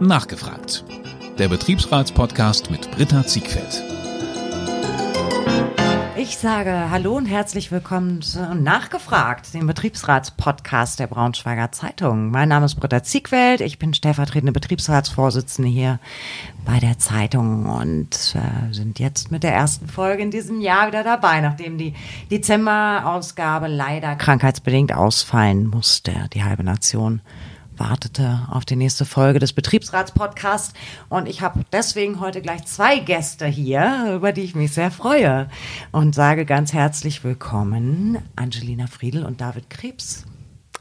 Nachgefragt. Der Betriebsratspodcast mit Britta Ziegfeld. Ich sage Hallo und herzlich willkommen zu Nachgefragt, dem Betriebsratspodcast der Braunschweiger Zeitung. Mein Name ist Britta Ziegfeld, ich bin stellvertretende Betriebsratsvorsitzende hier bei der Zeitung und äh, sind jetzt mit der ersten Folge in diesem Jahr wieder dabei, nachdem die Dezemberausgabe leider krankheitsbedingt ausfallen musste. Die halbe Nation wartete auf die nächste Folge des Betriebsratspodcasts und ich habe deswegen heute gleich zwei Gäste hier, über die ich mich sehr freue und sage ganz herzlich willkommen Angelina Friedel und David Krebs.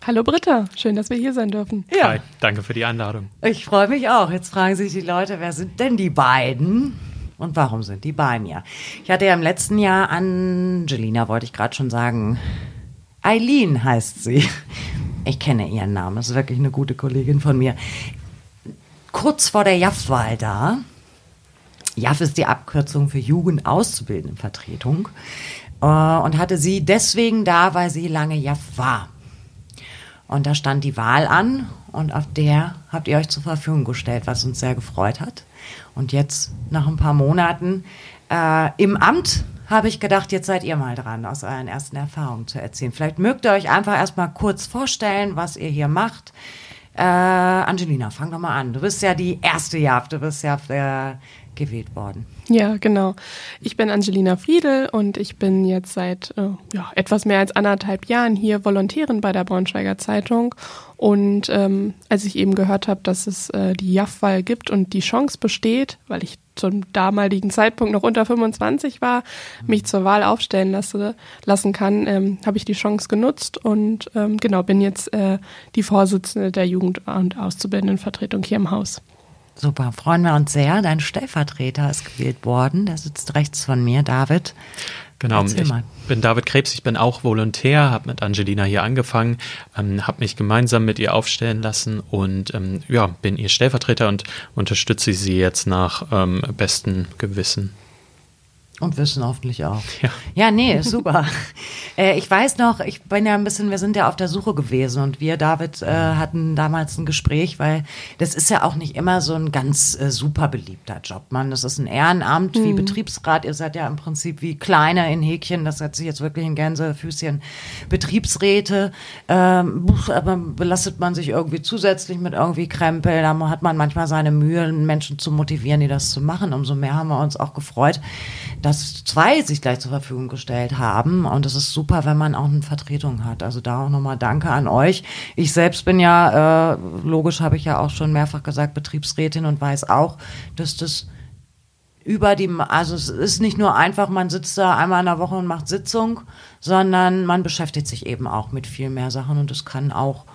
Hallo Britta, schön, dass wir hier sein dürfen. Ja. Hi, danke für die Einladung. Ich freue mich auch. Jetzt fragen sich die Leute, wer sind denn die beiden? Und warum sind die bei mir? Ich hatte ja im letzten Jahr Angelina, wollte ich gerade schon sagen. Eileen heißt sie. Ich kenne ihren Namen, das ist wirklich eine gute Kollegin von mir. Kurz vor der JAF-Wahl da. JAF ist die Abkürzung für Jugendauszubildendenvertretung. Äh, und hatte sie deswegen da, weil sie lange JAF war. Und da stand die Wahl an und auf der habt ihr euch zur Verfügung gestellt, was uns sehr gefreut hat. Und jetzt, nach ein paar Monaten äh, im Amt, habe ich gedacht, jetzt seid ihr mal dran, aus euren ersten Erfahrungen zu erzählen. Vielleicht mögt ihr euch einfach erstmal kurz vorstellen, was ihr hier macht. Äh, Angelina, fang doch mal an. Du bist ja die erste Jahr, du bist ja äh, gewählt worden. Ja, genau. Ich bin Angelina Friedel und ich bin jetzt seit äh, ja, etwas mehr als anderthalb Jahren hier Volontärin bei der Braunschweiger Zeitung. Und ähm, als ich eben gehört habe, dass es äh, die JAF-Wahl gibt und die Chance besteht, weil ich zum damaligen Zeitpunkt noch unter 25 war, mich zur Wahl aufstellen lasse, lassen kann, ähm, habe ich die Chance genutzt und ähm, genau bin jetzt äh, die Vorsitzende der Jugend- und Auszubildendenvertretung hier im Haus. Super, freuen wir uns sehr. Dein Stellvertreter ist gewählt worden. Der sitzt rechts von mir, David. Genau, Erzähl ich mal. bin David Krebs, ich bin auch Volontär, habe mit Angelina hier angefangen, ähm, habe mich gemeinsam mit ihr aufstellen lassen und ähm, ja, bin ihr Stellvertreter und unterstütze sie jetzt nach ähm, bestem Gewissen. Und Wissen hoffentlich auch. Ja, ja nee, super. äh, ich weiß noch, ich bin ja ein bisschen, wir sind ja auf der Suche gewesen und wir, David, äh, hatten damals ein Gespräch, weil das ist ja auch nicht immer so ein ganz äh, super beliebter Job, man. Das ist ein Ehrenamt mhm. wie Betriebsrat. Ihr seid ja im Prinzip wie kleiner in Häkchen, das setzt sich jetzt wirklich in Gänsefüßchen. Betriebsräte, ähm, aber belastet man sich irgendwie zusätzlich mit irgendwie Krempel. Da hat man manchmal seine Mühe, Menschen zu motivieren, die das zu machen. Umso mehr haben wir uns auch gefreut, dass zwei sich gleich zur Verfügung gestellt haben. Und es ist super, wenn man auch eine Vertretung hat. Also da auch nochmal Danke an euch. Ich selbst bin ja, äh, logisch habe ich ja auch schon mehrfach gesagt, Betriebsrätin und weiß auch, dass das über die, also es ist nicht nur einfach, man sitzt da einmal in der Woche und macht Sitzung, sondern man beschäftigt sich eben auch mit viel mehr Sachen und es kann auch,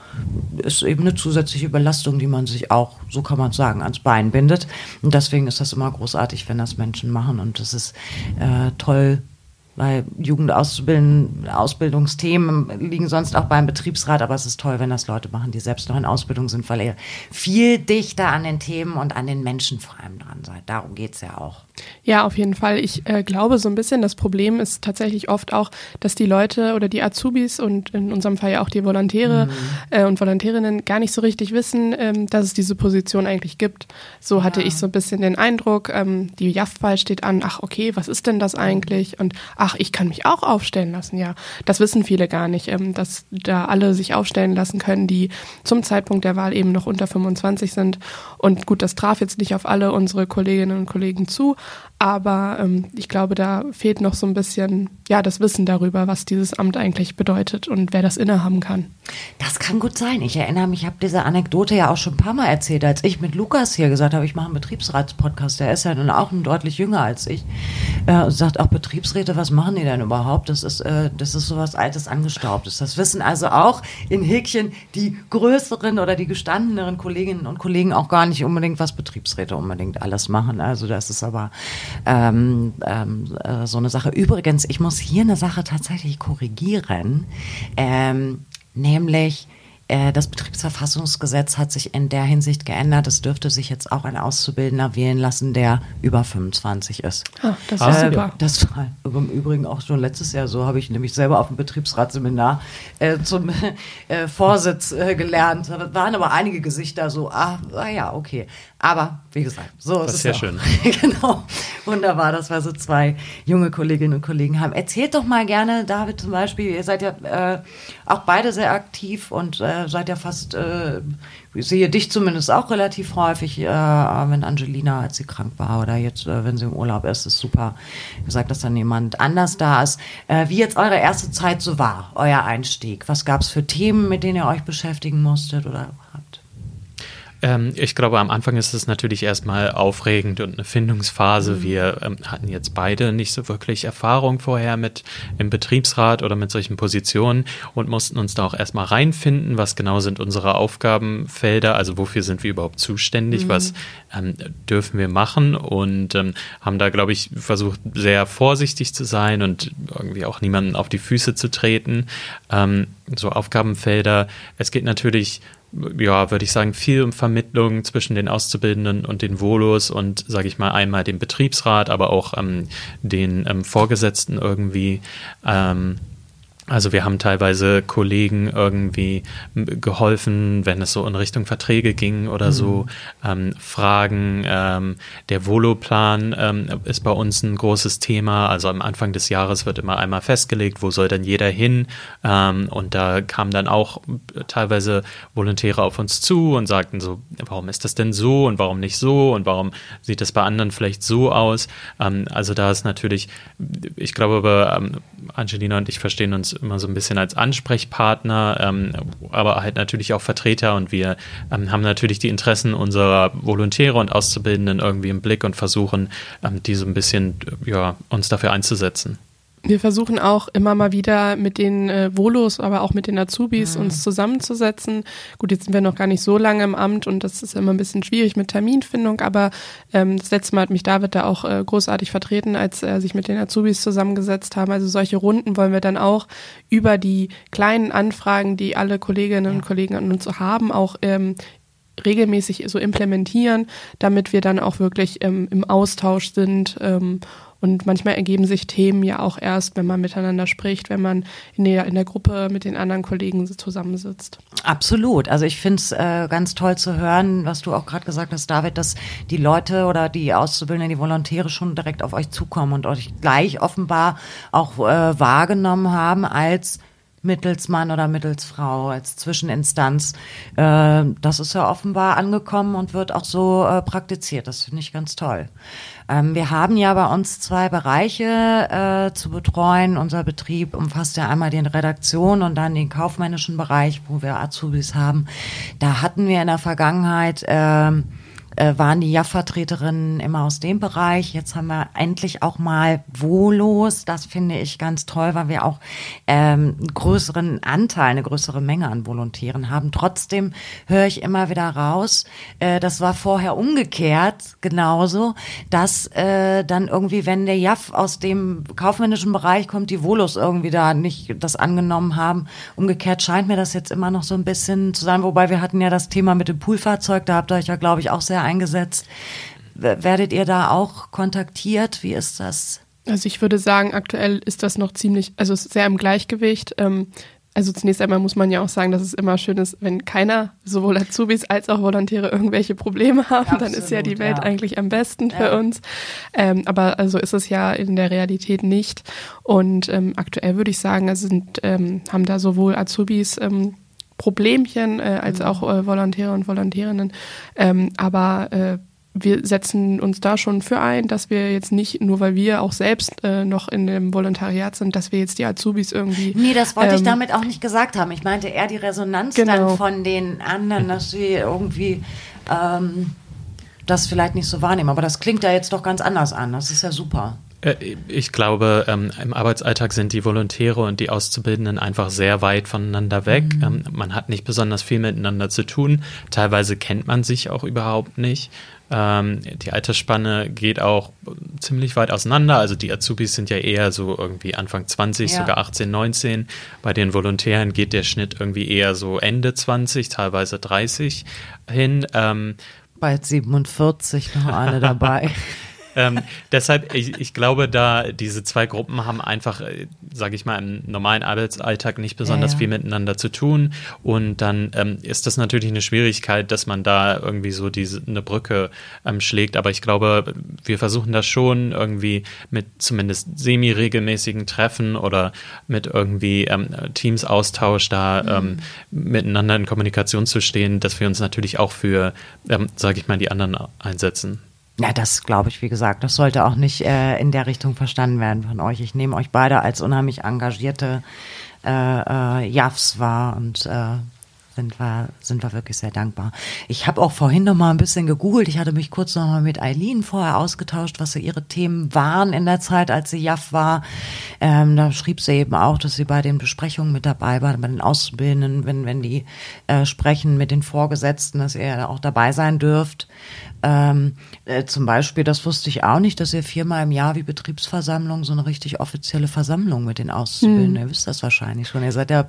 ist eben eine zusätzliche Belastung, die man sich auch, so kann man sagen, ans Bein bindet. Und deswegen ist das immer großartig, wenn das Menschen machen und das ist äh, toll, weil Jugendausbildungsthemen liegen sonst auch beim Betriebsrat, aber es ist toll, wenn das Leute machen, die selbst noch in Ausbildung sind, weil ihr viel dichter an den Themen und an den Menschen vor allem dran seid. Darum geht es ja auch. Ja, auf jeden Fall. Ich äh, glaube so ein bisschen, das Problem ist tatsächlich oft auch, dass die Leute oder die Azubis und in unserem Fall ja auch die Volontäre mhm. äh, und Volontärinnen gar nicht so richtig wissen, ähm, dass es diese Position eigentlich gibt. So ja. hatte ich so ein bisschen den Eindruck, ähm, die JAF-Wahl steht an, ach okay, was ist denn das eigentlich? Und ach, ich kann mich auch aufstellen lassen. Ja, das wissen viele gar nicht, ähm, dass da alle sich aufstellen lassen können, die zum Zeitpunkt der Wahl eben noch unter 25 sind. Und gut, das traf jetzt nicht auf alle unsere Kolleginnen und Kollegen zu, aber ähm, ich glaube, da fehlt noch so ein bisschen ja das Wissen darüber, was dieses Amt eigentlich bedeutet und wer das innehaben kann. Das kann gut sein. Ich erinnere mich, ich habe diese Anekdote ja auch schon ein paar Mal erzählt, als ich mit Lukas hier gesagt habe, ich mache einen Betriebsratspodcast. Der ist ja nun auch deutlich jünger als ich. Äh, sagt auch Betriebsräte, was machen die denn überhaupt? Das ist, äh, das ist sowas Altes, Angestaubtes. Das wissen also auch in Häkchen die größeren oder die gestandeneren Kolleginnen und Kollegen auch gar nicht unbedingt, was Betriebsräte unbedingt alles machen. Also das ist aber ähm, ähm, äh, so eine Sache. Übrigens, ich muss hier eine Sache tatsächlich korrigieren, ähm, nämlich äh, das Betriebsverfassungsgesetz hat sich in der Hinsicht geändert. Es dürfte sich jetzt auch ein Auszubildender wählen lassen, der über 25 ist. Ah, das ist äh, super. Das war im Übrigen auch schon letztes Jahr so, habe ich nämlich selber auf dem Betriebsratsseminar äh, zum äh, Vorsitz äh, gelernt. Da waren aber einige Gesichter so, ah, ah ja, okay. Aber wie gesagt, so das ist es. Sehr schön. genau. Wunderbar, dass wir so zwei junge Kolleginnen und Kollegen haben. Erzählt doch mal gerne, David zum Beispiel, ihr seid ja äh, auch beide sehr aktiv und äh, seid ja fast, äh, ich sehe dich zumindest auch relativ häufig, äh, wenn Angelina, als sie krank war oder jetzt, äh, wenn sie im Urlaub ist, ist super gesagt, dass dann jemand anders da ist. Äh, wie jetzt eure erste Zeit so war, euer Einstieg? Was gab es für Themen, mit denen ihr euch beschäftigen musstet oder ähm, ich glaube, am Anfang ist es natürlich erstmal aufregend und eine Findungsphase. Mhm. Wir ähm, hatten jetzt beide nicht so wirklich Erfahrung vorher mit im Betriebsrat oder mit solchen Positionen und mussten uns da auch erstmal reinfinden, was genau sind unsere Aufgabenfelder, also wofür sind wir überhaupt zuständig, mhm. was ähm, dürfen wir machen und ähm, haben da, glaube ich, versucht, sehr vorsichtig zu sein und irgendwie auch niemanden auf die Füße zu treten. Ähm, so Aufgabenfelder. Es geht natürlich ja, würde ich sagen, viel um Vermittlung zwischen den Auszubildenden und den Volos und, sage ich mal, einmal dem Betriebsrat, aber auch ähm, den ähm, Vorgesetzten irgendwie. Ähm, also wir haben teilweise Kollegen irgendwie geholfen, wenn es so in Richtung Verträge ging oder mhm. so. Ähm, Fragen, ähm, der Voloplan ähm, ist bei uns ein großes Thema. Also am Anfang des Jahres wird immer einmal festgelegt, wo soll denn jeder hin. Ähm, und da kamen dann auch teilweise Volontäre auf uns zu und sagten so, warum ist das denn so und warum nicht so und warum sieht das bei anderen vielleicht so aus. Ähm, also da ist natürlich, ich glaube, ähm, Angelina und ich verstehen uns immer so ein bisschen als Ansprechpartner, ähm, aber halt natürlich auch Vertreter und wir ähm, haben natürlich die Interessen unserer Volontäre und Auszubildenden irgendwie im Blick und versuchen, ähm, die so ein bisschen, ja, uns dafür einzusetzen. Wir versuchen auch immer mal wieder mit den äh, Volos, aber auch mit den Azubis mhm. uns zusammenzusetzen. Gut, jetzt sind wir noch gar nicht so lange im Amt und das ist immer ein bisschen schwierig mit Terminfindung, aber ähm, das letzte Mal hat mich David da auch äh, großartig vertreten, als er sich mit den Azubis zusammengesetzt haben. Also solche Runden wollen wir dann auch über die kleinen Anfragen, die alle Kolleginnen und Kollegen an uns haben, auch ähm, regelmäßig so implementieren, damit wir dann auch wirklich ähm, im Austausch sind ähm, und manchmal ergeben sich Themen ja auch erst, wenn man miteinander spricht, wenn man in der, in der Gruppe mit den anderen Kollegen zusammensitzt. Absolut. Also ich finde es äh, ganz toll zu hören, was du auch gerade gesagt hast, David, dass die Leute oder die Auszubildenden, die Volontäre schon direkt auf euch zukommen und euch gleich offenbar auch äh, wahrgenommen haben als Mittelsmann oder Mittelsfrau als Zwischeninstanz. Äh, das ist ja offenbar angekommen und wird auch so äh, praktiziert. Das finde ich ganz toll. Ähm, wir haben ja bei uns zwei Bereiche äh, zu betreuen. Unser Betrieb umfasst ja einmal den Redaktion und dann den kaufmännischen Bereich, wo wir Azubis haben. Da hatten wir in der Vergangenheit äh, äh, waren die JAF-Vertreterinnen immer aus dem Bereich. Jetzt haben wir endlich auch mal Volos. Das finde ich ganz toll, weil wir auch ähm, einen größeren Anteil, eine größere Menge an Volontären haben. Trotzdem höre ich immer wieder raus, äh, das war vorher umgekehrt genauso, dass äh, dann irgendwie, wenn der JAF aus dem kaufmännischen Bereich kommt, die Volos irgendwie da nicht das angenommen haben. Umgekehrt scheint mir das jetzt immer noch so ein bisschen zu sein, wobei wir hatten ja das Thema mit dem Poolfahrzeug, da habt ihr euch ja, glaube ich, auch sehr eingesetzt. Werdet ihr da auch kontaktiert? Wie ist das? Also ich würde sagen, aktuell ist das noch ziemlich, also sehr im Gleichgewicht. Ähm, also zunächst einmal muss man ja auch sagen, dass es immer schön ist, wenn keiner, sowohl Azubis als auch Volontäre, irgendwelche Probleme haben, Absolut, dann ist ja die Welt ja. eigentlich am besten für ja. uns. Ähm, aber also ist es ja in der Realität nicht. Und ähm, aktuell würde ich sagen, also sind, haben da sowohl Azubis Problemchen äh, als mhm. auch äh, Volontäre und Volontärinnen. Ähm, aber äh, wir setzen uns da schon für ein, dass wir jetzt nicht, nur weil wir auch selbst äh, noch in dem Volontariat sind, dass wir jetzt die Azubis irgendwie. Nee, das wollte ähm, ich damit auch nicht gesagt haben. Ich meinte eher die Resonanz genau. dann von den anderen, dass sie irgendwie ähm, das vielleicht nicht so wahrnehmen. Aber das klingt ja jetzt doch ganz anders an. Das ist ja super. Äh, ich glaube, ähm, im Arbeitsalltag sind die Volontäre und die Auszubildenden einfach sehr weit voneinander weg. Mhm. Ähm, man hat nicht besonders viel miteinander zu tun. Teilweise kennt man sich auch überhaupt nicht. Ähm, die Altersspanne geht auch ziemlich weit auseinander. Also die Azubis sind ja eher so irgendwie Anfang 20, ja. sogar 18, 19. Bei den Volontären geht der Schnitt irgendwie eher so Ende 20, teilweise 30 hin. Bald 47 noch eine dabei. ähm, deshalb, ich, ich, glaube, da diese zwei Gruppen haben einfach, äh, sage ich mal, im normalen Arbeitsalltag nicht besonders ja, ja. viel miteinander zu tun. Und dann ähm, ist das natürlich eine Schwierigkeit, dass man da irgendwie so diese eine Brücke ähm, schlägt. Aber ich glaube, wir versuchen das schon irgendwie mit zumindest semi-regelmäßigen Treffen oder mit irgendwie ähm, Teams-Austausch da mhm. Ähm, miteinander in Kommunikation zu stehen, dass wir uns natürlich auch für, ähm, sage ich mal, die anderen einsetzen. Ja, das glaube ich, wie gesagt, das sollte auch nicht äh, in der Richtung verstanden werden von euch. Ich nehme euch beide als unheimlich engagierte äh, äh, Jafs wahr und äh, sind wir, sind wir wirklich sehr dankbar. Ich habe auch vorhin noch mal ein bisschen gegoogelt. Ich hatte mich kurz noch mal mit Eileen vorher ausgetauscht, was so ihre Themen waren in der Zeit, als sie JAF war. Ähm, da schrieb sie eben auch, dass sie bei den Besprechungen mit dabei war, bei den Auszubildenden, wenn, wenn die äh, sprechen mit den Vorgesetzten, dass ihr auch dabei sein dürft. Ähm, äh, zum Beispiel, das wusste ich auch nicht, dass ihr viermal im Jahr wie Betriebsversammlung so eine richtig offizielle Versammlung mit den Auszubildenden, hm. ihr wisst das wahrscheinlich schon. Ihr seid ja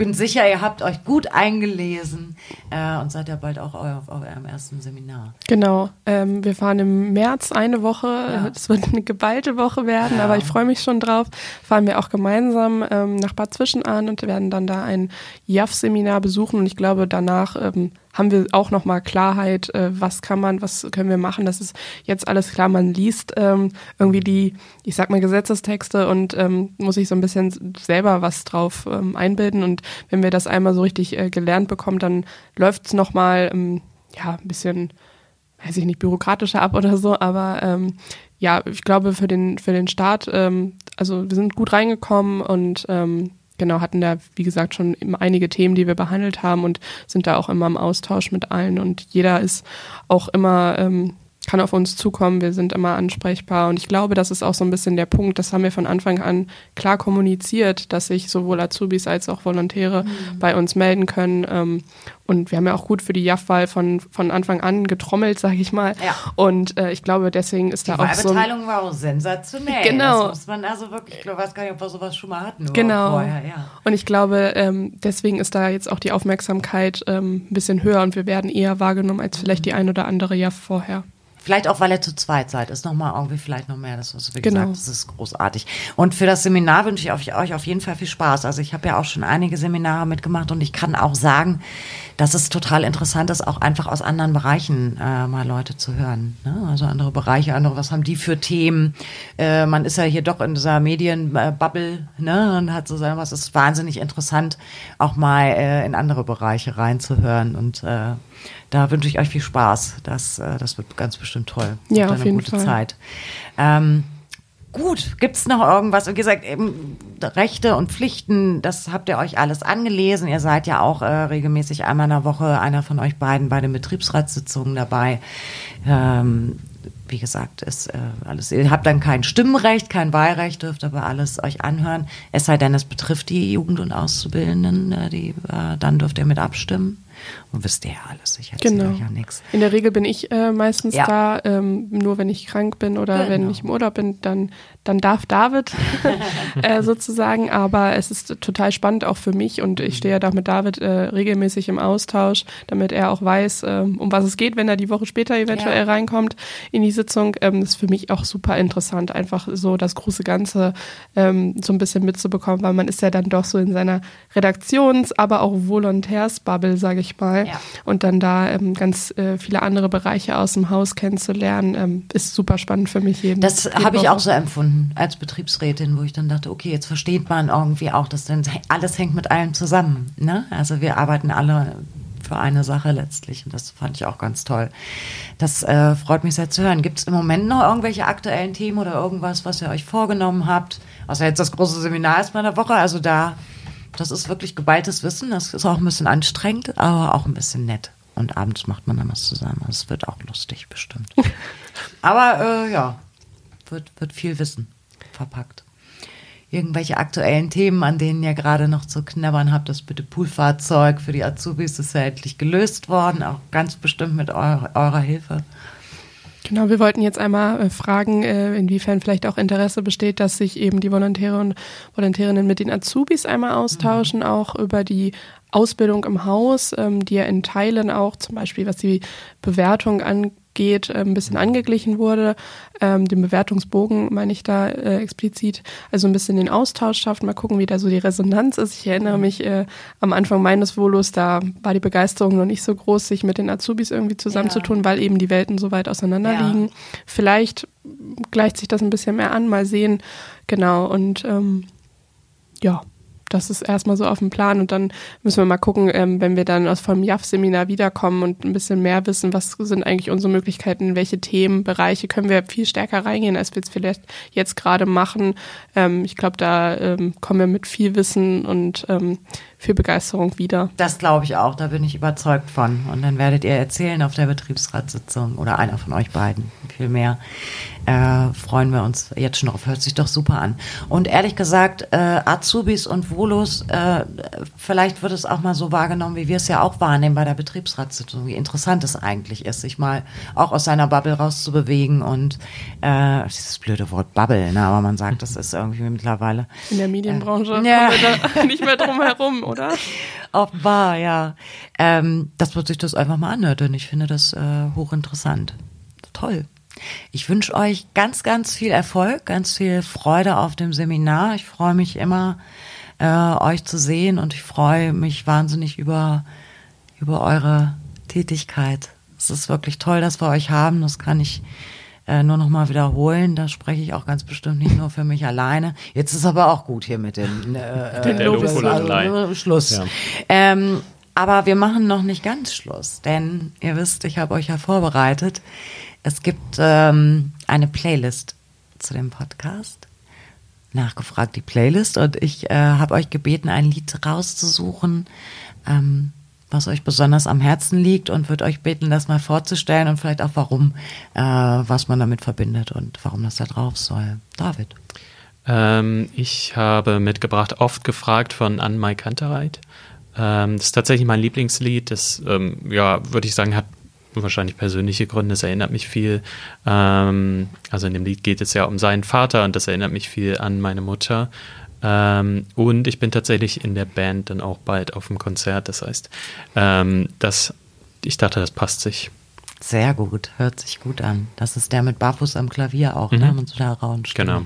bin sicher, ihr habt euch gut eingelesen äh, und seid ja bald auch auf, auf eurem ersten Seminar. Genau. Ähm, wir fahren im März eine Woche. Es ja. wird eine geballte Woche werden, ja. aber ich freue mich schon drauf. Fahren wir auch gemeinsam ähm, nach Bad Zwischenahn und werden dann da ein JAF-Seminar besuchen. Und ich glaube, danach ähm, haben wir auch nochmal Klarheit, äh, was kann man, was können wir machen. Das ist jetzt alles klar. Man liest ähm, irgendwie die, ich sag mal, Gesetzestexte und ähm, muss sich so ein bisschen selber was drauf ähm, einbilden. Und wenn wir das einmal so richtig äh, gelernt bekommen, dann läuft es nochmal, ähm, ja, ein bisschen, weiß ich nicht, bürokratischer ab oder so, aber ähm, ja, ich glaube für den, für den Start, ähm, also wir sind gut reingekommen und ähm, genau, hatten da, wie gesagt, schon einige Themen, die wir behandelt haben und sind da auch immer im Austausch mit allen. Und jeder ist auch immer ähm, kann auf uns zukommen, wir sind immer ansprechbar. Und ich glaube, das ist auch so ein bisschen der Punkt, das haben wir von Anfang an klar kommuniziert, dass sich sowohl Azubis als auch Volontäre mhm. bei uns melden können. Ähm, und wir haben ja auch gut für die JAF-Wahl von, von Anfang an getrommelt, sage ich mal. Ja. Und äh, ich glaube, deswegen ist die da auch so. Die Wahlbeteiligung war auch sensationell. Genau. Das muss man also wirklich, ich weiß gar nicht, ob wir sowas schon mal hatten. Genau. Vorher, ja. Und ich glaube, ähm, deswegen ist da jetzt auch die Aufmerksamkeit ähm, ein bisschen höher und wir werden eher wahrgenommen als vielleicht die ein oder andere JAF vorher. Vielleicht auch, weil er zu zweit seid, ist nochmal irgendwie vielleicht noch mehr. Das, was wie genau. gesagt, das ist großartig. Und für das Seminar wünsche ich euch auf jeden Fall viel Spaß. Also ich habe ja auch schon einige Seminare mitgemacht und ich kann auch sagen, dass es total interessant ist, auch einfach aus anderen Bereichen äh, mal Leute zu hören. Ne? Also andere Bereiche, andere, was haben die für Themen? Äh, man ist ja hier doch in dieser Medienbubble ne? und hat so sagen, was ist wahnsinnig interessant, auch mal äh, in andere Bereiche reinzuhören und äh, da wünsche ich euch viel Spaß. Das, äh, das wird ganz bestimmt toll. Ja, auf jeden gute Fall. Zeit. Ähm, gut, gibt es noch irgendwas? Wie gesagt, eben Rechte und Pflichten, das habt ihr euch alles angelesen. Ihr seid ja auch äh, regelmäßig einmal in der Woche, einer von euch beiden, bei den Betriebsratssitzungen dabei. Ähm, wie gesagt, ist äh, alles, ihr habt dann kein Stimmrecht, kein Wahlrecht, dürft aber alles euch anhören. Es sei denn, es betrifft die Jugend- und Auszubildenden, äh, die, äh, dann dürft ihr mit abstimmen. Und wisst ihr ja alles, ich erzähle genau. euch ja nichts. In der Regel bin ich äh, meistens ja. da, ähm, nur wenn ich krank bin oder genau. wenn ich im Urlaub bin, dann, dann darf David äh, sozusagen. Aber es ist total spannend auch für mich und ich stehe ja da mit David äh, regelmäßig im Austausch, damit er auch weiß, ähm, um was es geht, wenn er die Woche später eventuell ja. reinkommt in die Sitzung. Ähm, das ist für mich auch super interessant, einfach so das große Ganze ähm, so ein bisschen mitzubekommen, weil man ist ja dann doch so in seiner Redaktions-, aber auch Volontärsbubble, sage ich mal. Ja. Und dann da ähm, ganz äh, viele andere Bereiche aus dem Haus kennenzulernen, ähm, ist super spannend für mich jeden. Das habe ich auch so empfunden als Betriebsrätin, wo ich dann dachte, okay, jetzt versteht man irgendwie auch, dass dann alles hängt mit allem zusammen. Ne? Also wir arbeiten alle für eine Sache letztlich. Und das fand ich auch ganz toll. Das äh, freut mich sehr zu hören. Gibt es im Moment noch irgendwelche aktuellen Themen oder irgendwas, was ihr euch vorgenommen habt? Außer jetzt das große Seminar erstmal in der Woche. Also da das ist wirklich geballtes Wissen. Das ist auch ein bisschen anstrengend, aber auch ein bisschen nett. Und abends macht man dann was zusammen. Es wird auch lustig, bestimmt. aber äh, ja, wird, wird viel Wissen verpackt. Irgendwelche aktuellen Themen, an denen ihr gerade noch zu knabbern habt, das bitte Poolfahrzeug für die Azubis ist ja endlich gelöst worden, auch ganz bestimmt mit eurer, eurer Hilfe. Genau, wir wollten jetzt einmal äh, fragen, äh, inwiefern vielleicht auch Interesse besteht, dass sich eben die Volontäre und Volontärinnen mit den Azubis einmal austauschen, mhm. auch über die Ausbildung im Haus, ähm, die ja in Teilen auch zum Beispiel, was die Bewertung angeht, geht, äh, ein bisschen angeglichen wurde. Ähm, den Bewertungsbogen meine ich da äh, explizit. Also ein bisschen den Austausch schafft. Mal gucken, wie da so die Resonanz ist. Ich erinnere mich äh, am Anfang meines Volos, da war die Begeisterung noch nicht so groß, sich mit den Azubis irgendwie zusammenzutun, ja. weil eben die Welten so weit auseinander ja. liegen. Vielleicht gleicht sich das ein bisschen mehr an, mal sehen. Genau. Und ähm, ja das ist erstmal so auf dem Plan und dann müssen wir mal gucken, ähm, wenn wir dann aus vom JAF-Seminar wiederkommen und ein bisschen mehr wissen, was sind eigentlich unsere Möglichkeiten, welche Themenbereiche können wir viel stärker reingehen, als wir es vielleicht jetzt gerade machen. Ähm, ich glaube, da ähm, kommen wir mit viel Wissen und ähm, viel Begeisterung wieder. Das glaube ich auch, da bin ich überzeugt von. Und dann werdet ihr erzählen auf der Betriebsratssitzung oder einer von euch beiden, viel mehr. Äh, freuen wir uns jetzt schon drauf. Hört sich doch super an. Und ehrlich gesagt, äh, Azubis und Volos, äh, vielleicht wird es auch mal so wahrgenommen, wie wir es ja auch wahrnehmen bei der Betriebsratssitzung, wie interessant es eigentlich ist, sich mal auch aus seiner Bubble rauszubewegen und äh, dieses blöde Wort Bubble, ne, aber man sagt, das ist irgendwie mittlerweile. In der Medienbranche äh, ja. kommen wir da nicht mehr drum herum, oder? Offenbar, ja. Ähm, dass man sich das einfach mal anhört und ich finde das äh, hochinteressant. Toll. Ich wünsche euch ganz, ganz viel Erfolg, ganz viel Freude auf dem Seminar. Ich freue mich immer, äh, euch zu sehen und ich freue mich wahnsinnig über, über eure Tätigkeit. Es ist wirklich toll, dass wir euch haben. Das kann ich äh, nur noch mal wiederholen. Da spreche ich auch ganz bestimmt nicht nur für mich alleine. Jetzt ist aber auch gut hier mit den, äh, den Lobes, also, Schluss. Ja. Ähm, aber wir machen noch nicht ganz Schluss, denn ihr wisst, ich habe euch ja vorbereitet. Es gibt ähm, eine Playlist zu dem Podcast. Nachgefragt die Playlist und ich äh, habe euch gebeten, ein Lied rauszusuchen, ähm, was euch besonders am Herzen liegt und würde euch bitten, das mal vorzustellen und vielleicht auch warum, äh, was man damit verbindet und warum das da drauf soll. David. Ähm, ich habe mitgebracht, oft gefragt von Anne Mai Kantereit. Ähm, das ist tatsächlich mein Lieblingslied. Das, ähm, ja, würde ich sagen, hat wahrscheinlich persönliche Gründe. Es erinnert mich viel. Ähm, also in dem Lied geht es ja um seinen Vater und das erinnert mich viel an meine Mutter. Ähm, und ich bin tatsächlich in der Band dann auch bald auf dem Konzert. Das heißt, ähm, das, ich dachte, das passt sich. Sehr gut, hört sich gut an. Das ist der mit Barfuß am Klavier auch, ne? mhm. ne? Und so der rauen Genau.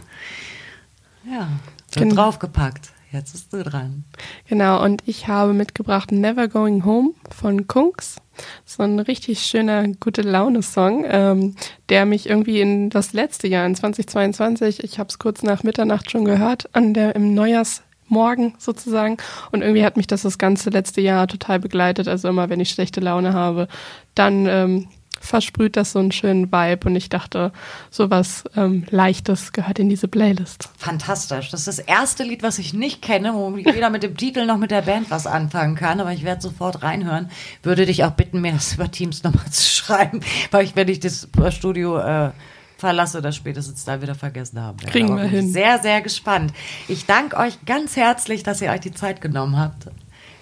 Ja, wird genau. draufgepackt. Jetzt bist du dran. Genau, und ich habe mitgebracht Never Going Home von Kunks. So ein richtig schöner, gute Laune-Song, ähm, der mich irgendwie in das letzte Jahr, in 2022, ich habe es kurz nach Mitternacht schon gehört, an der im Neujahrsmorgen sozusagen. Und irgendwie hat mich das das ganze letzte Jahr total begleitet. Also immer, wenn ich schlechte Laune habe, dann ähm, versprüht das so einen schönen Vibe und ich dachte, sowas ähm, Leichtes gehört in diese Playlist. Fantastisch. Das ist das erste Lied, was ich nicht kenne, wo ich weder mit dem Titel noch mit der Band was anfangen kann, aber ich werde sofort reinhören. Würde dich auch bitten, mir das über Teams nochmal zu schreiben, weil ich, wenn ich das Studio äh, verlasse, das spätestens da wieder vergessen haben werde. Kriegen wir hin. Sehr, sehr gespannt. Ich danke euch ganz herzlich, dass ihr euch die Zeit genommen habt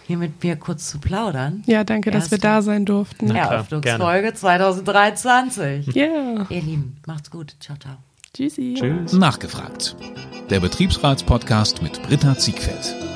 hier mit mir kurz zu plaudern. Ja, danke, Erste dass wir da sein durften. Eröffnungsfolge 2023. Ja. Yeah. Ihr Lieben, macht's gut. Ciao, ciao. Tschüssi. Tschüss. Nachgefragt. Der Betriebsratspodcast mit Britta Ziegfeld.